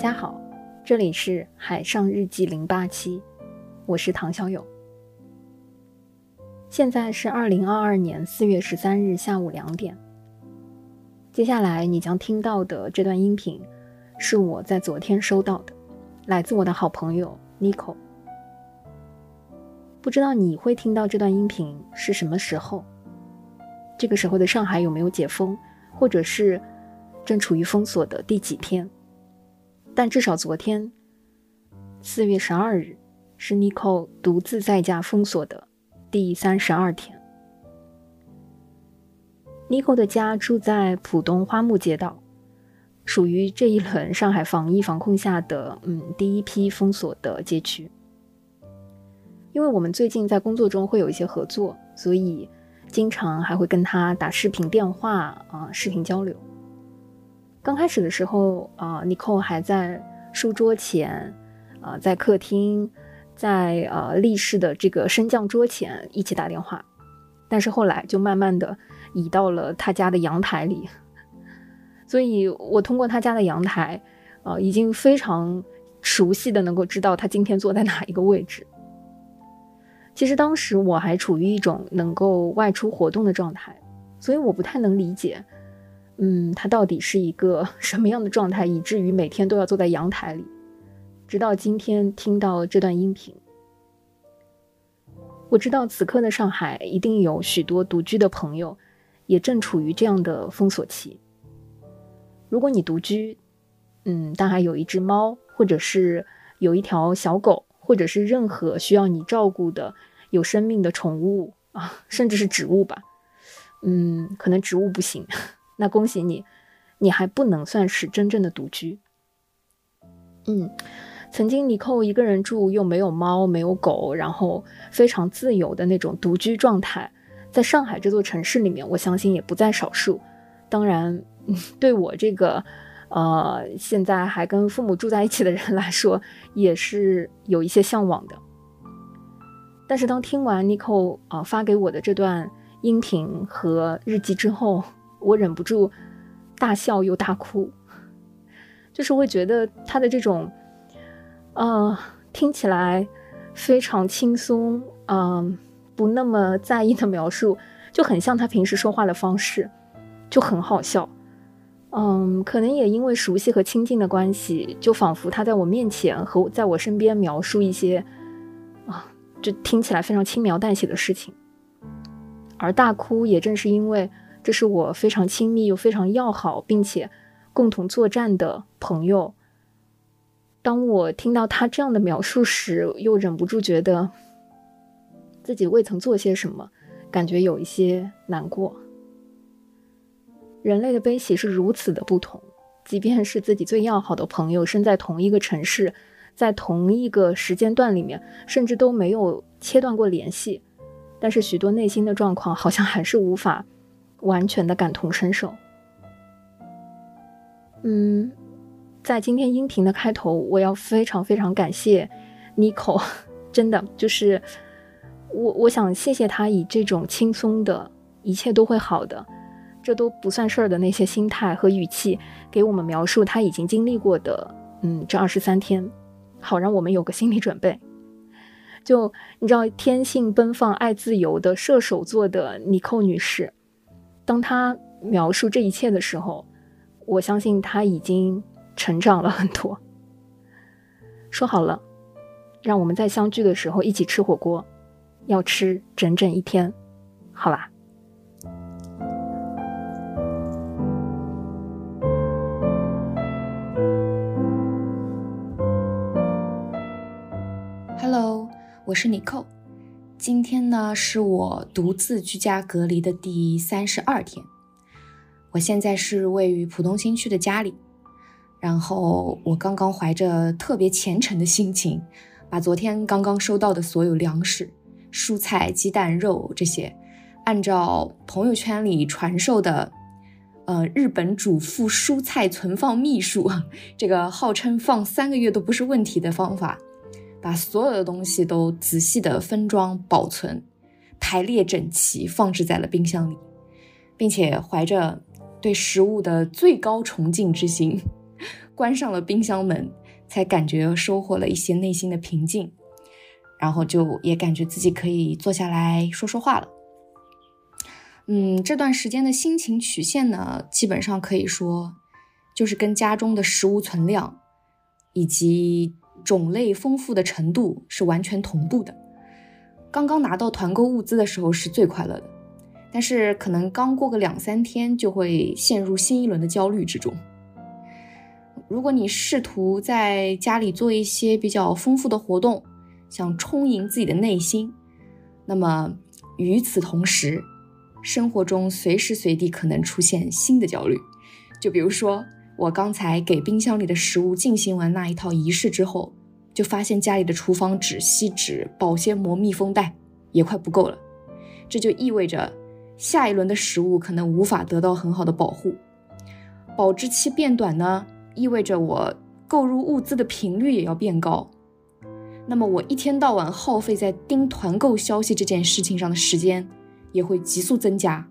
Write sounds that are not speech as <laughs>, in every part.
大家好，这里是海上日记零八七，我是唐小友。现在是二零二二年四月十三日下午两点。接下来你将听到的这段音频，是我在昨天收到的，来自我的好朋友 Nico。不知道你会听到这段音频是什么时候？这个时候的上海有没有解封，或者是正处于封锁的第几天？但至少昨天，四月十二日，是 Nico 独自在家封锁的第三十二天。Nico 的家住在浦东花木街道，属于这一轮上海防疫防控下的嗯第一批封锁的街区。因为我们最近在工作中会有一些合作，所以经常还会跟他打视频电话啊，视频交流。刚开始的时候啊，Nicole 还在书桌前，啊，在客厅，在呃立式的这个升降桌前一起打电话，但是后来就慢慢的移到了他家的阳台里，<laughs> 所以我通过他家的阳台，啊，已经非常熟悉的能够知道他今天坐在哪一个位置。其实当时我还处于一种能够外出活动的状态，所以我不太能理解。嗯，他到底是一个 <laughs> 什么样的状态，以至于每天都要坐在阳台里？直到今天听到这段音频，我知道此刻的上海一定有许多独居的朋友，也正处于这样的封锁期。如果你独居，嗯，但还有一只猫，或者是有一条小狗，或者是任何需要你照顾的有生命的宠物啊，甚至是植物吧，嗯，可能植物不行。那恭喜你，你还不能算是真正的独居。嗯，曾经尼寇一个人住，又没有猫，没有狗，然后非常自由的那种独居状态，在上海这座城市里面，我相信也不在少数。当然，<laughs> 对我这个呃现在还跟父母住在一起的人来说，也是有一些向往的。但是当听完尼寇啊发给我的这段音频和日记之后，我忍不住大笑又大哭，就是会觉得他的这种，呃，听起来非常轻松，嗯，不那么在意的描述，就很像他平时说话的方式，就很好笑。嗯，可能也因为熟悉和亲近的关系，就仿佛他在我面前和在我身边描述一些，啊，就听起来非常轻描淡写的事情。而大哭也正是因为。这是我非常亲密又非常要好，并且共同作战的朋友。当我听到他这样的描述时，又忍不住觉得自己未曾做些什么，感觉有一些难过。人类的悲喜是如此的不同，即便是自己最要好的朋友，身在同一个城市，在同一个时间段里面，甚至都没有切断过联系，但是许多内心的状况好像还是无法。完全的感同身受。嗯，在今天音频的开头，我要非常非常感谢 Nico，真的就是我，我想谢谢他以这种轻松的一切都会好的，这都不算事儿的那些心态和语气，给我们描述他已经经历过的，嗯，这二十三天，好让我们有个心理准备。就你知道，天性奔放、爱自由的射手座的 Nico 女士。当他描述这一切的时候，我相信他已经成长了很多。<laughs> 说好了，让我们在相聚的时候一起吃火锅，要吃整整一天，好吧？Hello，我是尼寇。今天呢，是我独自居家隔离的第三十二天。我现在是位于浦东新区的家里，然后我刚刚怀着特别虔诚的心情，把昨天刚刚收到的所有粮食、蔬菜、鸡蛋、肉这些，按照朋友圈里传授的，呃，日本主妇蔬菜存放秘术，<laughs> 这个号称放三个月都不是问题的方法。把所有的东西都仔细的分装、保存、排列整齐，放置在了冰箱里，并且怀着对食物的最高崇敬之心，关上了冰箱门，才感觉收获了一些内心的平静，然后就也感觉自己可以坐下来说说话了。嗯，这段时间的心情曲线呢，基本上可以说就是跟家中的食物存量以及种类丰富的程度是完全同步的。刚刚拿到团购物资的时候是最快乐的，但是可能刚过个两三天就会陷入新一轮的焦虑之中。如果你试图在家里做一些比较丰富的活动，想充盈自己的内心，那么与此同时，生活中随时随地可能出现新的焦虑，就比如说我刚才给冰箱里的食物进行完那一套仪式之后，就发现家里的厨房纸、锡纸、保鲜膜、密封袋也快不够了，这就意味着下一轮的食物可能无法得到很好的保护，保质期变短呢，意味着我购入物资的频率也要变高，那么我一天到晚耗费在盯团购消息这件事情上的时间。也会急速增加，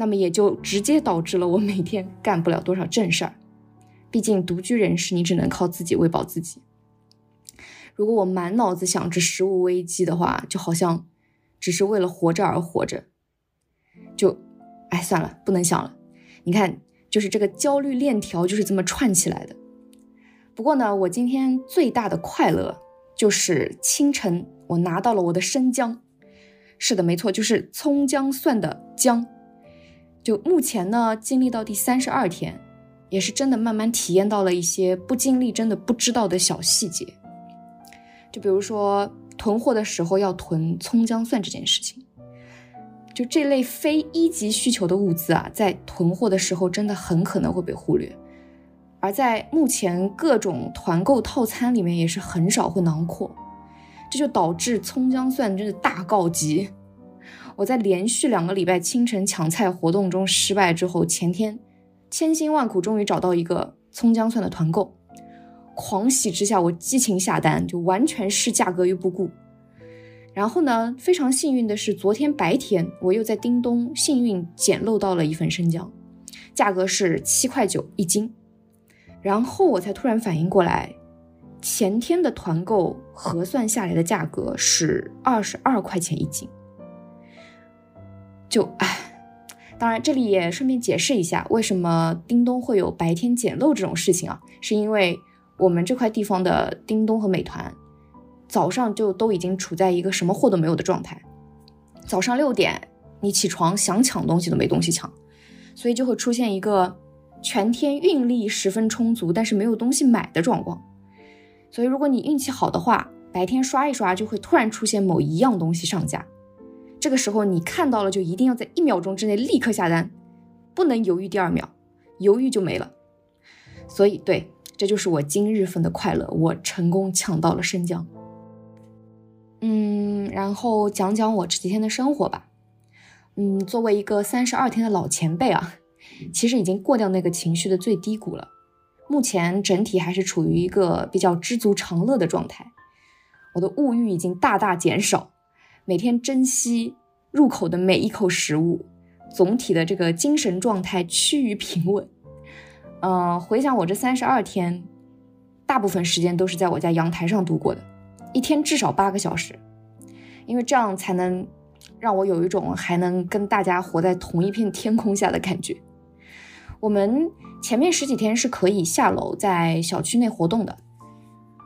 那么也就直接导致了我每天干不了多少正事儿。毕竟独居人士，你只能靠自己喂饱自己。如果我满脑子想着食物危机的话，就好像只是为了活着而活着。就，哎，算了，不能想了。你看，就是这个焦虑链条就是这么串起来的。不过呢，我今天最大的快乐就是清晨我拿到了我的生姜。是的，没错，就是葱姜蒜的姜。就目前呢，经历到第三十二天，也是真的慢慢体验到了一些不经历真的不知道的小细节。就比如说囤货的时候要囤葱姜蒜这件事情，就这类非一级需求的物资啊，在囤货的时候真的很可能会被忽略，而在目前各种团购套餐里面也是很少会囊括。这就导致葱姜蒜真的大告急。我在连续两个礼拜清晨抢菜活动中失败之后，前天千辛万苦终于找到一个葱姜蒜的团购，狂喜之下我激情下单，就完全视价格于不顾。然后呢，非常幸运的是，昨天白天我又在叮咚幸运捡漏到了一份生姜，价格是七块九一斤。然后我才突然反应过来。前天的团购核算下来的价格是二十二块钱一斤，就唉，当然这里也顺便解释一下，为什么叮咚会有白天捡漏这种事情啊？是因为我们这块地方的叮咚和美团早上就都已经处在一个什么货都没有的状态，早上六点你起床想抢东西都没东西抢，所以就会出现一个全天运力十分充足，但是没有东西买的状况。所以，如果你运气好的话，白天刷一刷就会突然出现某一样东西上架，这个时候你看到了就一定要在一秒钟之内立刻下单，不能犹豫第二秒，犹豫就没了。所以，对，这就是我今日份的快乐，我成功抢到了生姜。嗯，然后讲讲我这几天的生活吧。嗯，作为一个三十二天的老前辈啊，其实已经过掉那个情绪的最低谷了。目前整体还是处于一个比较知足常乐的状态，我的物欲已经大大减少，每天珍惜入口的每一口食物，总体的这个精神状态趋于平稳。嗯，回想我这三十二天，大部分时间都是在我家阳台上度过的，一天至少八个小时，因为这样才能让我有一种还能跟大家活在同一片天空下的感觉。我们前面十几天是可以下楼在小区内活动的，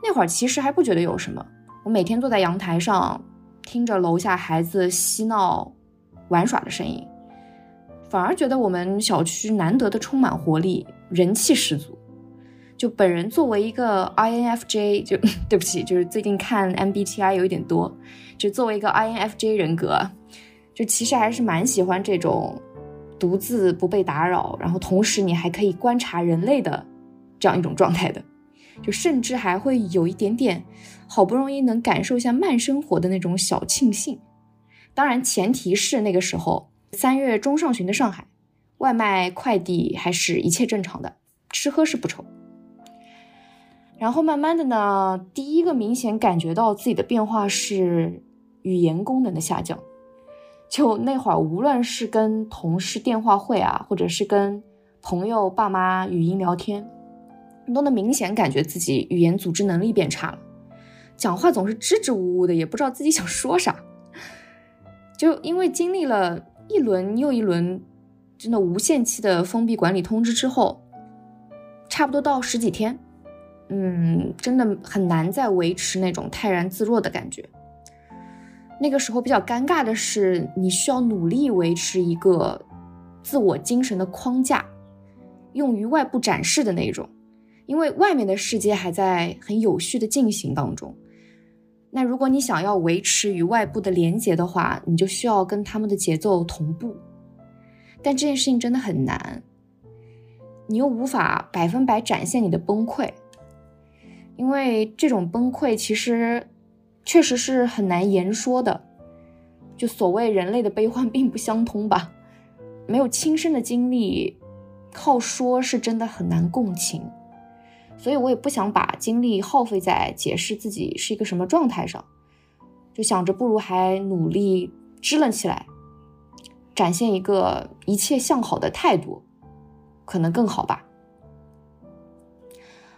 那会儿其实还不觉得有什么。我每天坐在阳台上，听着楼下孩子嬉闹、玩耍的声音，反而觉得我们小区难得的充满活力，人气十足。就本人作为一个 INFJ，就对不起，就是最近看 MBTI 有一点多，就作为一个 INFJ 人格，就其实还是蛮喜欢这种。独自不被打扰，然后同时你还可以观察人类的这样一种状态的，就甚至还会有一点点好不容易能感受一下慢生活的那种小庆幸。当然，前提是那个时候三月中上旬的上海，外卖快递还是一切正常的，吃喝是不愁。然后慢慢的呢，第一个明显感觉到自己的变化是语言功能的下降。就那会儿，无论是跟同事电话会啊，或者是跟朋友爸妈语音聊天，都能明显感觉自己语言组织能力变差了，讲话总是支支吾吾的，也不知道自己想说啥。<laughs> 就因为经历了一轮又一轮真的无限期的封闭管理通知之后，差不多到十几天，嗯，真的很难再维持那种泰然自若的感觉。那个时候比较尴尬的是，你需要努力维持一个自我精神的框架，用于外部展示的那种，因为外面的世界还在很有序的进行当中。那如果你想要维持与外部的连接的话，你就需要跟他们的节奏同步。但这件事情真的很难，你又无法百分百展现你的崩溃，因为这种崩溃其实确实是很难言说的。就所谓人类的悲欢并不相通吧，没有亲身的经历，靠说是真的很难共情。所以我也不想把精力耗费在解释自己是一个什么状态上，就想着不如还努力支棱起来，展现一个一切向好的态度，可能更好吧。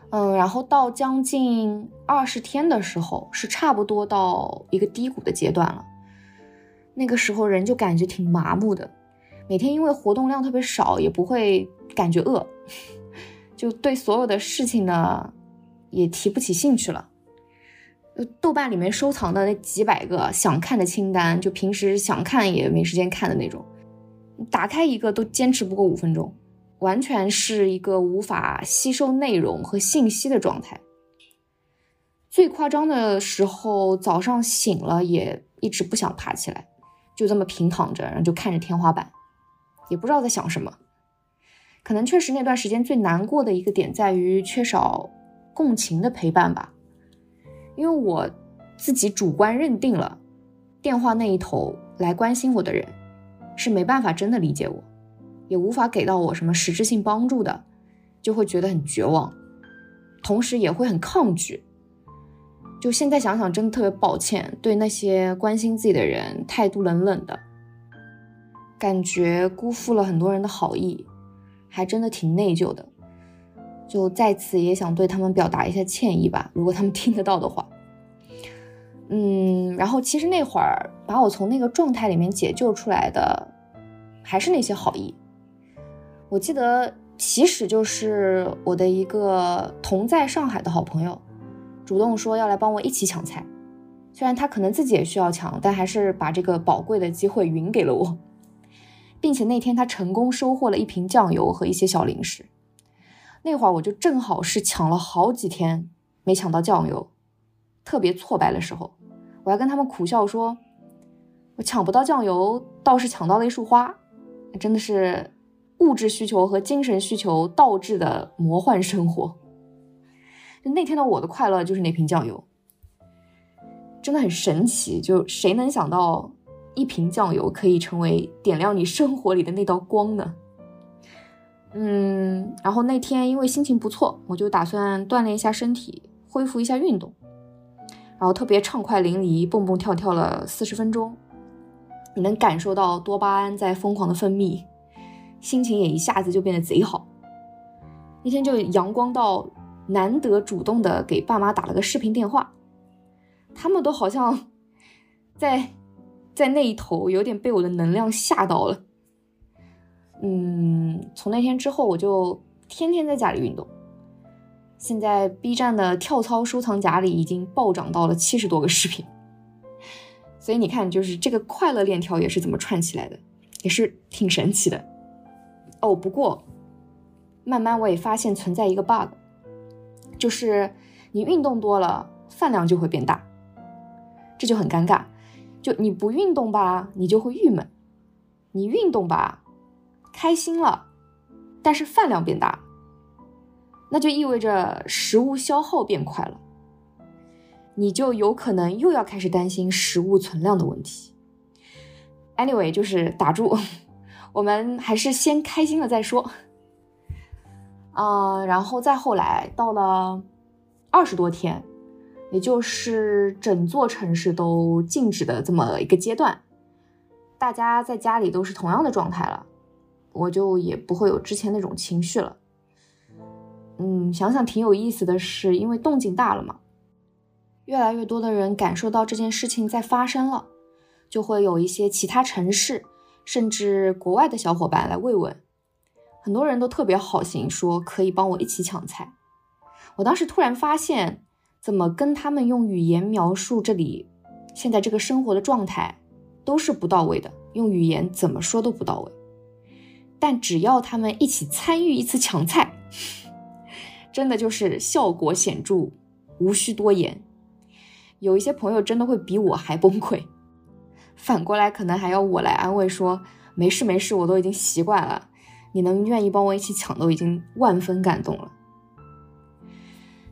嗯，然后到将近二十天的时候，是差不多到一个低谷的阶段了。那个时候人就感觉挺麻木的，每天因为活动量特别少，也不会感觉饿。就对所有的事情呢，也提不起兴趣了。豆瓣里面收藏的那几百个想看的清单，就平时想看也没时间看的那种，打开一个都坚持不过五分钟，完全是一个无法吸收内容和信息的状态。最夸张的时候，早上醒了也一直不想爬起来，就这么平躺着，然后就看着天花板，也不知道在想什么。可能确实那段时间最难过的一个点在于缺少共情的陪伴吧，因为我自己主观认定了，电话那一头来关心我的人是没办法真的理解我，也无法给到我什么实质性帮助的，就会觉得很绝望，同时也会很抗拒。就现在想想，真的特别抱歉，对那些关心自己的人态度冷冷的，感觉辜负了很多人的好意。还真的挺内疚的，就在此也想对他们表达一下歉意吧，如果他们听得到的话。嗯，然后其实那会儿把我从那个状态里面解救出来的，还是那些好意。我记得起始就是我的一个同在上海的好朋友，主动说要来帮我一起抢菜，虽然他可能自己也需要抢，但还是把这个宝贵的机会匀给了我。并且那天他成功收获了一瓶酱油和一些小零食，那会儿我就正好是抢了好几天没抢到酱油，特别挫败的时候，我还跟他们苦笑说，我抢不到酱油，倒是抢到了一束花，真的是物质需求和精神需求倒置的魔幻生活。那天的我的快乐就是那瓶酱油，真的很神奇，就谁能想到？一瓶酱油可以成为点亮你生活里的那道光呢。嗯，然后那天因为心情不错，我就打算锻炼一下身体，恢复一下运动，然后特别畅快淋漓，蹦蹦跳跳了四十分钟。你能感受到多巴胺在疯狂的分泌，心情也一下子就变得贼好。那天就阳光到难得主动的给爸妈打了个视频电话，他们都好像在。在那一头有点被我的能量吓到了，嗯，从那天之后我就天天在家里运动。现在 B 站的跳操收藏夹里已经暴涨到了七十多个视频，所以你看，就是这个快乐链条也是怎么串起来的，也是挺神奇的。哦，不过慢慢我也发现存在一个 bug，就是你运动多了，饭量就会变大，这就很尴尬。就你不运动吧，你就会郁闷；你运动吧，开心了，但是饭量变大，那就意味着食物消耗变快了，你就有可能又要开始担心食物存量的问题。Anyway，就是打住，<laughs> 我们还是先开心了再说。啊，然后再后来到了二十多天。也就是整座城市都静止的这么一个阶段，大家在家里都是同样的状态了，我就也不会有之前那种情绪了。嗯，想想挺有意思的是，因为动静大了嘛，越来越多的人感受到这件事情在发生了，就会有一些其他城市甚至国外的小伙伴来慰问，很多人都特别好心，说可以帮我一起抢菜。我当时突然发现，怎么跟他们用语言描述这里现在这个生活的状态，都是不到位的，用语言怎么说都不到位。但只要他们一起参与一次抢菜，<laughs> 真的就是效果显著，无需多言。有一些朋友真的会比我还崩溃，反过来可能还要我来安慰说：“没事没事，我都已经习惯了。你能愿意帮我一起抢，都已经万分感动了。”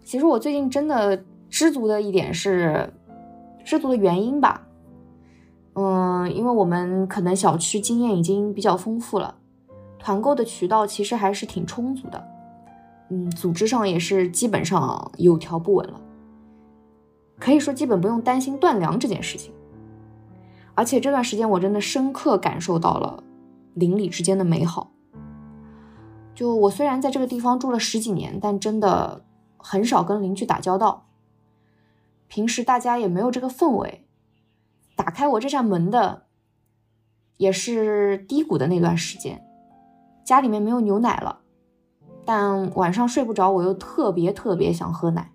其实我最近真的知足的一点是，知足的原因吧。嗯，因为我们可能小区经验已经比较丰富了，团购的渠道其实还是挺充足的。嗯，组织上也是基本上有条不紊了，可以说基本不用担心断粮这件事情。而且这段时间我真的深刻感受到了邻里之间的美好。就我虽然在这个地方住了十几年，但真的很少跟邻居打交道。平时大家也没有这个氛围。打开我这扇门的，也是低谷的那段时间，家里面没有牛奶了。但晚上睡不着，我又特别特别想喝奶，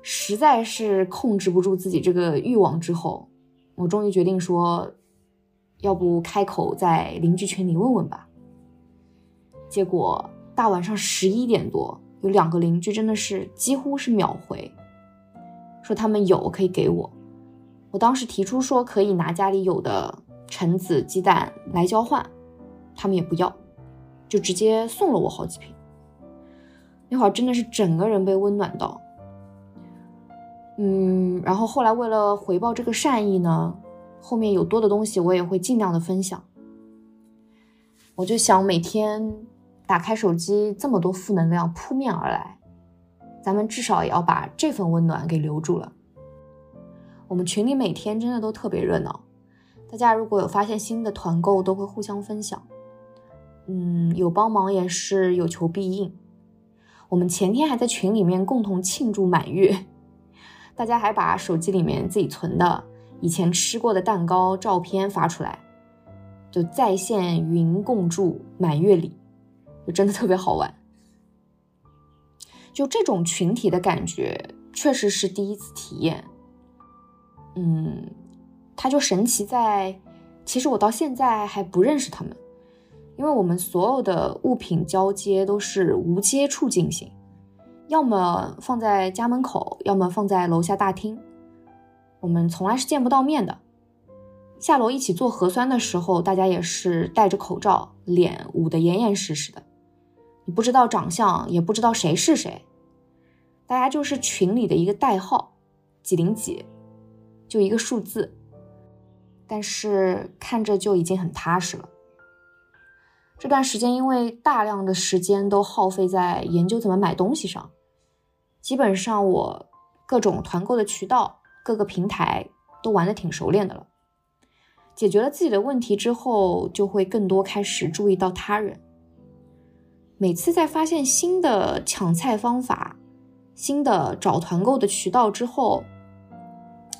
实在是控制不住自己这个欲望。之后，我终于决定说，要不开口在邻居群里问问吧。结果大晚上十一点多，有两个邻居真的是几乎是秒回，说他们有可以给我。我当时提出说可以拿家里有的橙子、鸡蛋来交换，他们也不要。就直接送了我好几瓶，那会儿真的是整个人被温暖到。嗯，然后后来为了回报这个善意呢，后面有多的东西我也会尽量的分享。我就想每天打开手机，这么多负能量扑面而来，咱们至少也要把这份温暖给留住了。我们群里每天真的都特别热闹，大家如果有发现新的团购，都会互相分享。嗯，有帮忙也是有求必应。我们前天还在群里面共同庆祝满月，大家还把手机里面自己存的以前吃过的蛋糕照片发出来，就在线云共祝满月礼，真的特别好玩。就这种群体的感觉，确实是第一次体验。嗯，它就神奇在，其实我到现在还不认识他们。因为我们所有的物品交接都是无接触进行，要么放在家门口，要么放在楼下大厅，我们从来是见不到面的。下楼一起做核酸的时候，大家也是戴着口罩，脸捂得严严实实的，你不知道长相，也不知道谁是谁，大家就是群里的一个代号，几零几，就一个数字，但是看着就已经很踏实了。这段时间，因为大量的时间都耗费在研究怎么买东西上，基本上我各种团购的渠道、各个平台都玩的挺熟练的了。解决了自己的问题之后，就会更多开始注意到他人。每次在发现新的抢菜方法、新的找团购的渠道之后，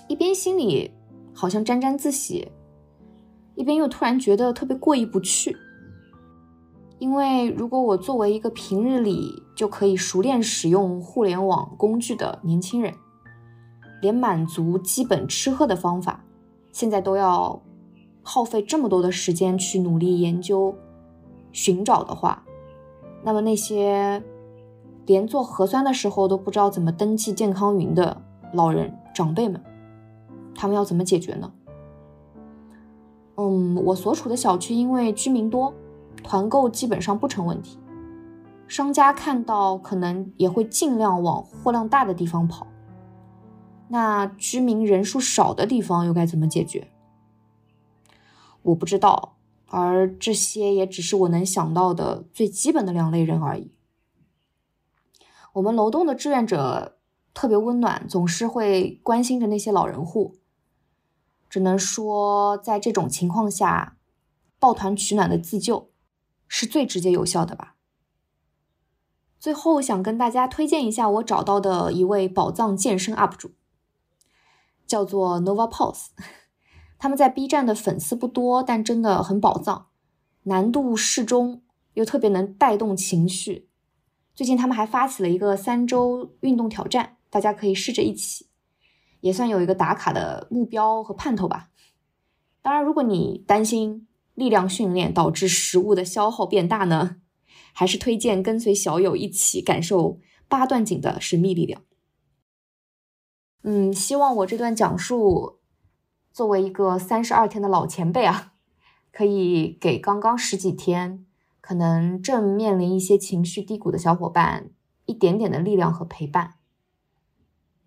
一边心里好像沾沾自喜，一边又突然觉得特别过意不去。因为如果我作为一个平日里就可以熟练使用互联网工具的年轻人，连满足基本吃喝的方法，现在都要耗费这么多的时间去努力研究、寻找的话，那么那些连做核酸的时候都不知道怎么登记健康云的老人长辈们，他们要怎么解决呢？嗯，我所处的小区因为居民多。团购基本上不成问题，商家看到可能也会尽量往货量大的地方跑。那居民人数少的地方又该怎么解决？我不知道，而这些也只是我能想到的最基本的两类人而已。我们楼栋的志愿者特别温暖，总是会关心着那些老人户。只能说，在这种情况下，抱团取暖的自救。是最直接有效的吧。最后想跟大家推荐一下我找到的一位宝藏健身 UP 主，叫做 Nova Pose。他们在 B 站的粉丝不多，但真的很宝藏，难度适中，又特别能带动情绪。最近他们还发起了一个三周运动挑战，大家可以试着一起，也算有一个打卡的目标和盼头吧。当然，如果你担心力量训练导致食物的消耗变大呢？还是推荐跟随小友一起感受八段锦的神秘力量。嗯，希望我这段讲述，作为一个三十二天的老前辈啊，可以给刚刚十几天可能正面临一些情绪低谷的小伙伴一点点的力量和陪伴。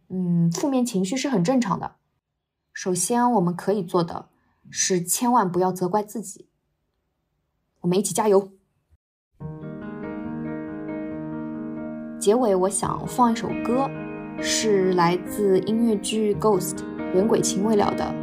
嗯，负面情绪是很正常的。首先，我们可以做的是千万不要责怪自己。我们一起加油！结尾我想放一首歌，是来自音乐剧《Ghost》人鬼情未了的《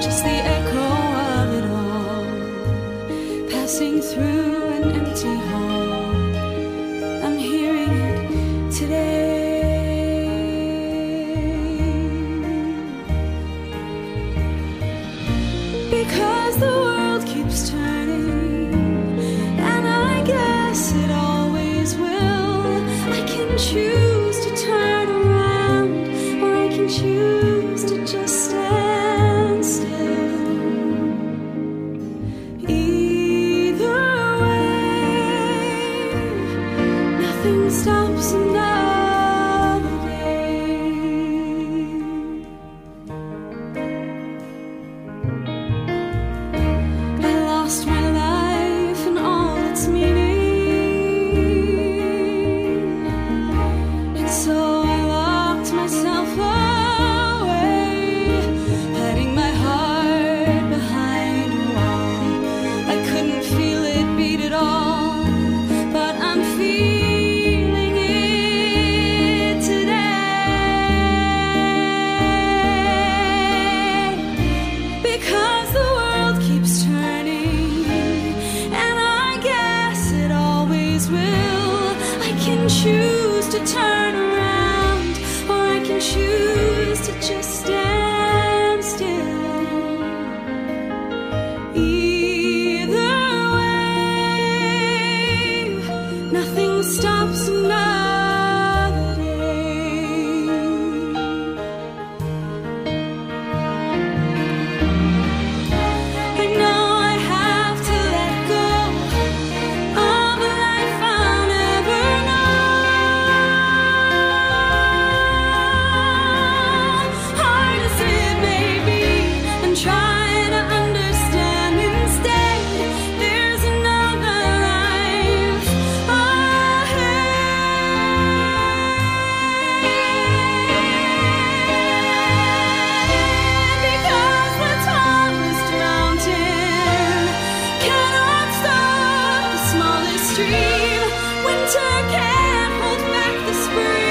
just the echo of it all, passing through an empty hall. stops now. stream. Winter can't hold back the spring.